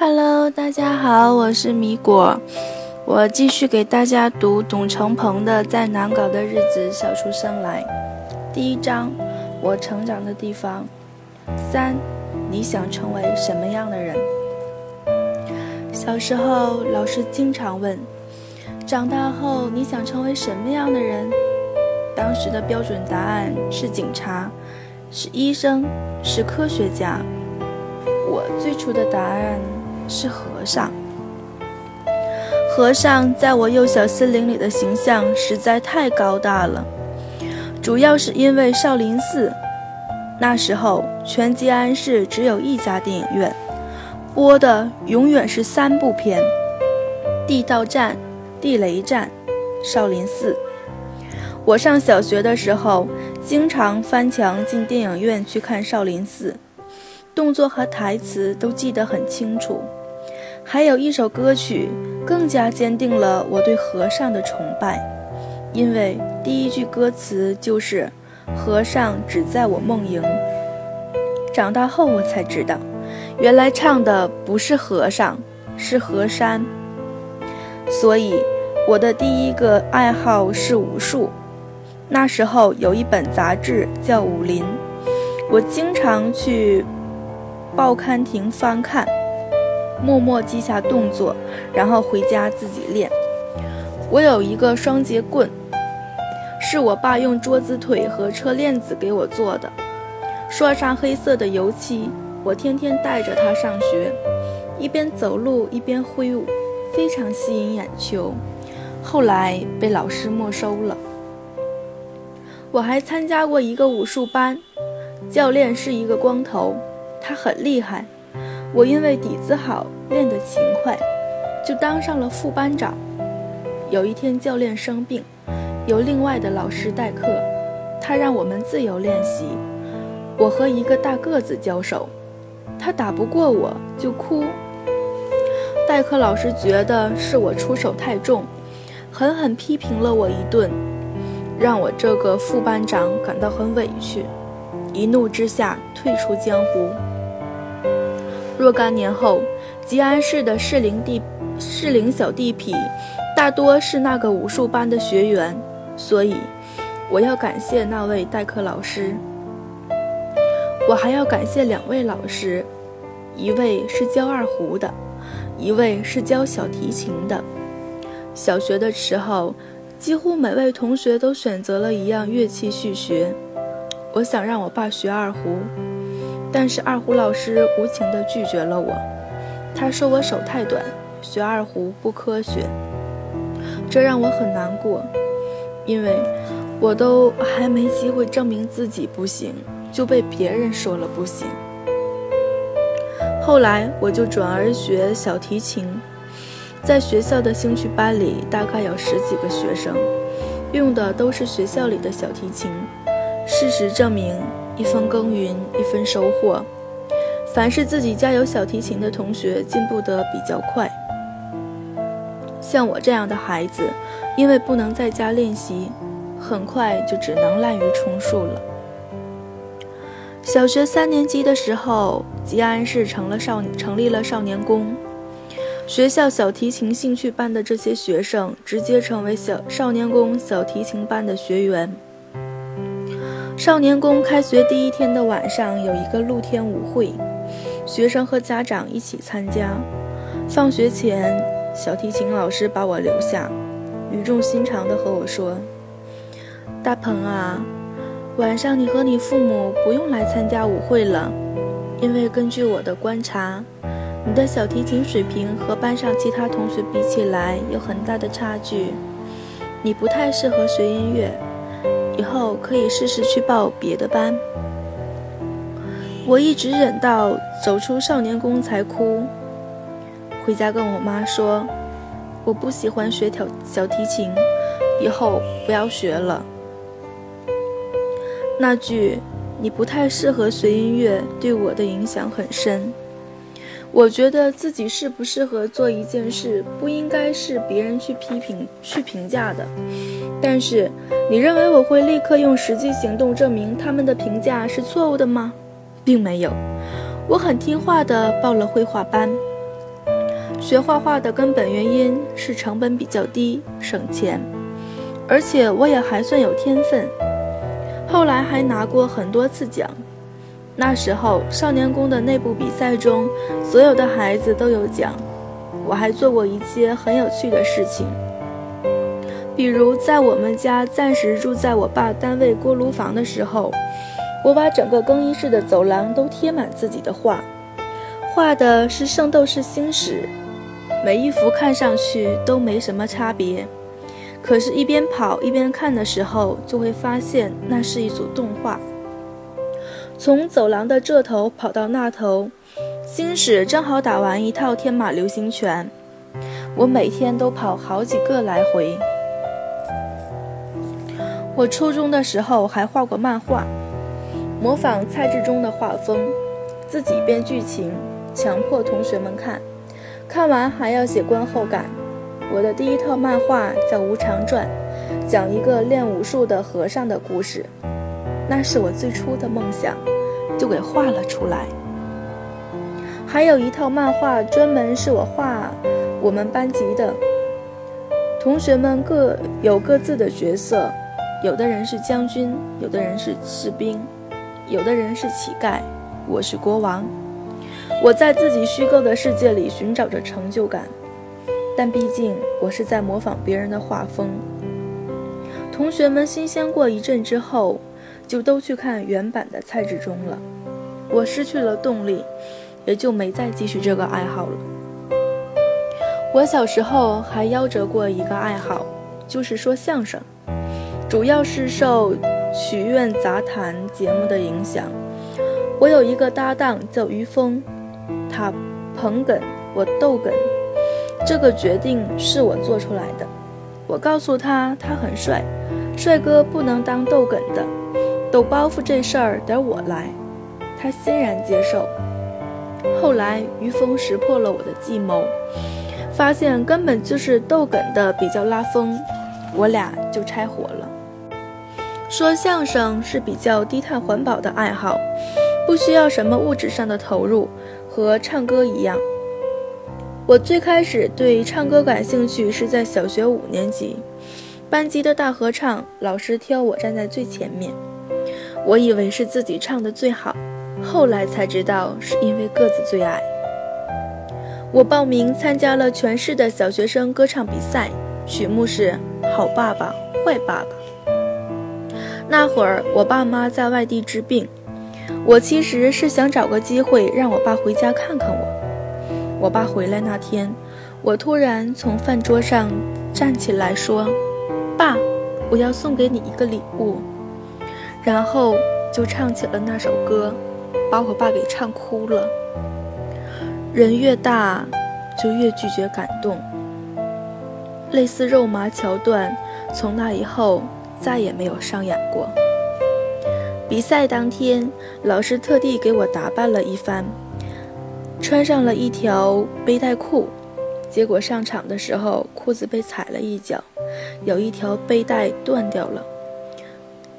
Hello，大家好，我是米果，我继续给大家读董成鹏的《在难搞的日子笑出声来》。第一章，我成长的地方。三，你想成为什么样的人？小时候，老师经常问：“长大后你想成为什么样的人？”当时的标准答案是警察，是医生，是科学家。我最初的答案。是和尚。和尚在我幼小心灵里的形象实在太高大了，主要是因为少林寺。那时候全吉安市只有一家电影院，播的永远是三部片：《地道战》《地雷战》《少林寺》。我上小学的时候，经常翻墙进电影院去看《少林寺》，动作和台词都记得很清楚。还有一首歌曲，更加坚定了我对和尚的崇拜，因为第一句歌词就是“和尚只在我梦萦”。长大后我才知道，原来唱的不是和尚，是河山。所以，我的第一个爱好是武术。那时候有一本杂志叫《武林》，我经常去报刊亭翻看。默默记下动作，然后回家自己练。我有一个双节棍，是我爸用桌子腿和车链子给我做的，刷上黑色的油漆。我天天带着它上学，一边走路一边挥舞，非常吸引眼球。后来被老师没收了。我还参加过一个武术班，教练是一个光头，他很厉害。我因为底子好，练得勤快，就当上了副班长。有一天教练生病，由另外的老师代课，他让我们自由练习。我和一个大个子交手，他打不过我就哭。代课老师觉得是我出手太重，狠狠批评了我一顿，让我这个副班长感到很委屈，一怒之下退出江湖。若干年后，吉安市的适龄地适龄小地痞，大多是那个武术班的学员，所以我要感谢那位代课老师。我还要感谢两位老师，一位是教二胡的，一位是教小提琴的。小学的时候，几乎每位同学都选择了一样乐器去学。我想让我爸学二胡。但是二胡老师无情地拒绝了我，他说我手太短，学二胡不科学。这让我很难过，因为我都还没机会证明自己不行，就被别人说了不行。后来我就转而学小提琴，在学校的兴趣班里，大概有十几个学生，用的都是学校里的小提琴。事实证明。一分耕耘一分收获。凡是自己家有小提琴的同学，进步得比较快。像我这样的孩子，因为不能在家练习，很快就只能滥竽充数了。小学三年级的时候，吉安市成了少成立了少年宫，学校小提琴兴趣班的这些学生，直接成为小少年宫小提琴班的学员。少年宫开学第一天的晚上有一个露天舞会，学生和家长一起参加。放学前，小提琴老师把我留下，语重心长地和我说：“大鹏啊，晚上你和你父母不用来参加舞会了，因为根据我的观察，你的小提琴水平和班上其他同学比起来有很大的差距，你不太适合学音乐。”以后可以试试去报别的班。我一直忍到走出少年宫才哭。回家跟我妈说，我不喜欢学小小提琴，以后不要学了。那句“你不太适合学音乐”对我的影响很深。我觉得自己适不适合做一件事，不应该是别人去批评、去评价的。但是，你认为我会立刻用实际行动证明他们的评价是错误的吗？并没有，我很听话地报了绘画班，学画画的根本原因是成本比较低，省钱，而且我也还算有天分。后来还拿过很多次奖。那时候少年宫的内部比赛中，所有的孩子都有奖。我还做过一些很有趣的事情，比如在我们家暂时住在我爸单位锅炉房的时候，我把整个更衣室的走廊都贴满自己的画，画的是《圣斗士星矢》，每一幅看上去都没什么差别，可是，一边跑一边看的时候，就会发现那是一组动画。从走廊的这头跑到那头。星矢正好打完一套天马流星拳，我每天都跑好几个来回。我初中的时候还画过漫画，模仿蔡志忠的画风，自己编剧情，强迫同学们看，看完还要写观后感。我的第一套漫画叫《无常传》，讲一个练武术的和尚的故事，那是我最初的梦想，就给画了出来。还有一套漫画，专门是我画我们班级的同学们各有各自的角色，有的人是将军，有的人是士兵，有的人是乞丐，我是国王。我在自己虚构的世界里寻找着成就感，但毕竟我是在模仿别人的画风。同学们新鲜过一阵之后，就都去看原版的蔡志忠了，我失去了动力。也就没再继续这个爱好了。我小时候还夭折过一个爱好，就是说相声，主要是受曲苑杂谈节目的影响。我有一个搭档叫于峰，他捧哏，我逗哏，这个决定是我做出来的。我告诉他，他很帅，帅哥不能当逗哏的，抖包袱这事儿得我来。他欣然接受。后来，于峰识破了我的计谋，发现根本就是逗哏的比较拉风，我俩就拆伙了。说相声是比较低碳环保的爱好，不需要什么物质上的投入，和唱歌一样。我最开始对唱歌感兴趣是在小学五年级，班级的大合唱，老师挑我站在最前面，我以为是自己唱的最好。后来才知道，是因为个子最矮。我报名参加了全市的小学生歌唱比赛，曲目是《好爸爸坏爸爸》。那会儿我爸妈在外地治病，我其实是想找个机会让我爸回家看看我。我爸回来那天，我突然从饭桌上站起来说：“爸，我要送给你一个礼物。”然后就唱起了那首歌。把我爸给唱哭了。人越大，就越拒绝感动。类似肉麻桥段，从那以后再也没有上演过。比赛当天，老师特地给我打扮了一番，穿上了一条背带裤。结果上场的时候，裤子被踩了一脚，有一条背带断掉了。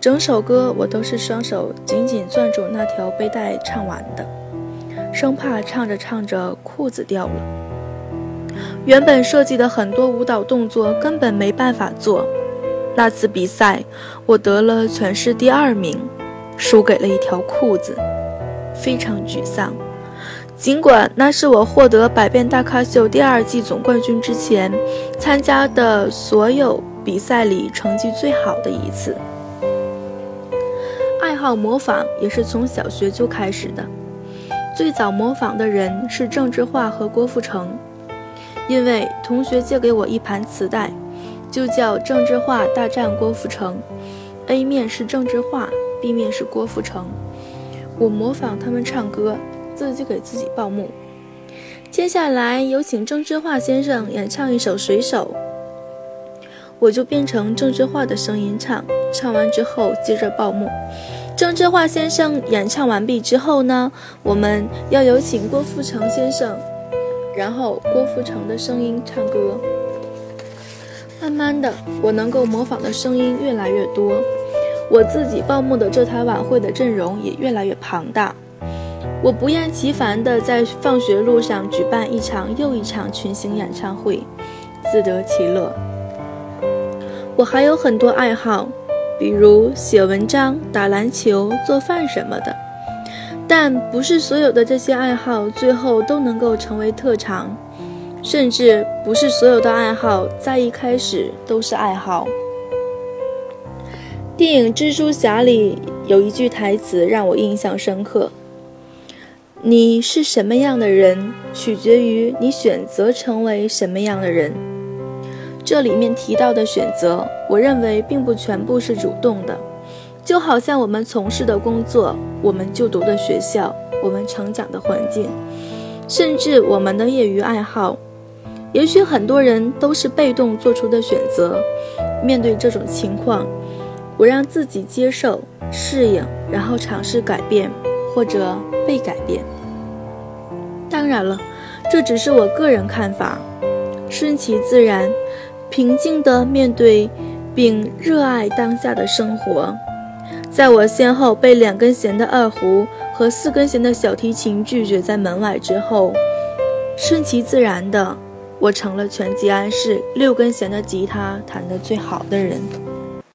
整首歌我都是双手紧紧攥住那条背带唱完的，生怕唱着唱着裤子掉了。原本设计的很多舞蹈动作根本没办法做。那次比赛我得了全市第二名，输给了一条裤子，非常沮丧。尽管那是我获得《百变大咖秀》第二季总冠军之前参加的所有比赛里成绩最好的一次。爱好模仿也是从小学就开始的。最早模仿的人是郑智化和郭富城，因为同学借给我一盘磁带，就叫《郑智化大战郭富城》，A 面是郑智化，B 面是郭富城。我模仿他们唱歌，自己给自己报幕。接下来有请郑智化先生演唱一首《水手》，我就变成郑智化的声音唱，唱完之后接着报幕。郑智化先生演唱完毕之后呢，我们要有请郭富城先生，然后郭富城的声音唱歌。慢慢的，我能够模仿的声音越来越多，我自己报幕的这台晚会的阵容也越来越庞大。我不厌其烦地在放学路上举办一场又一场群星演唱会，自得其乐。我还有很多爱好，比如写文章、打篮球、做饭什么的。但不是所有的这些爱好最后都能够成为特长，甚至不是所有的爱好在一开始都是爱好。电影《蜘蛛侠》里有一句台词让我印象深刻：“你是什么样的人，取决于你选择成为什么样的人。”这里面提到的选择，我认为并不全部是主动的。就好像我们从事的工作，我们就读的学校，我们成长的环境，甚至我们的业余爱好，也许很多人都是被动做出的选择。面对这种情况，我让自己接受、适应，然后尝试改变，或者被改变。当然了，这只是我个人看法。顺其自然，平静地面对，并热爱当下的生活。在我先后被两根弦的二胡和四根弦的小提琴拒绝在门外之后，顺其自然的，我成了全吉安市六根弦的吉他弹得最好的人。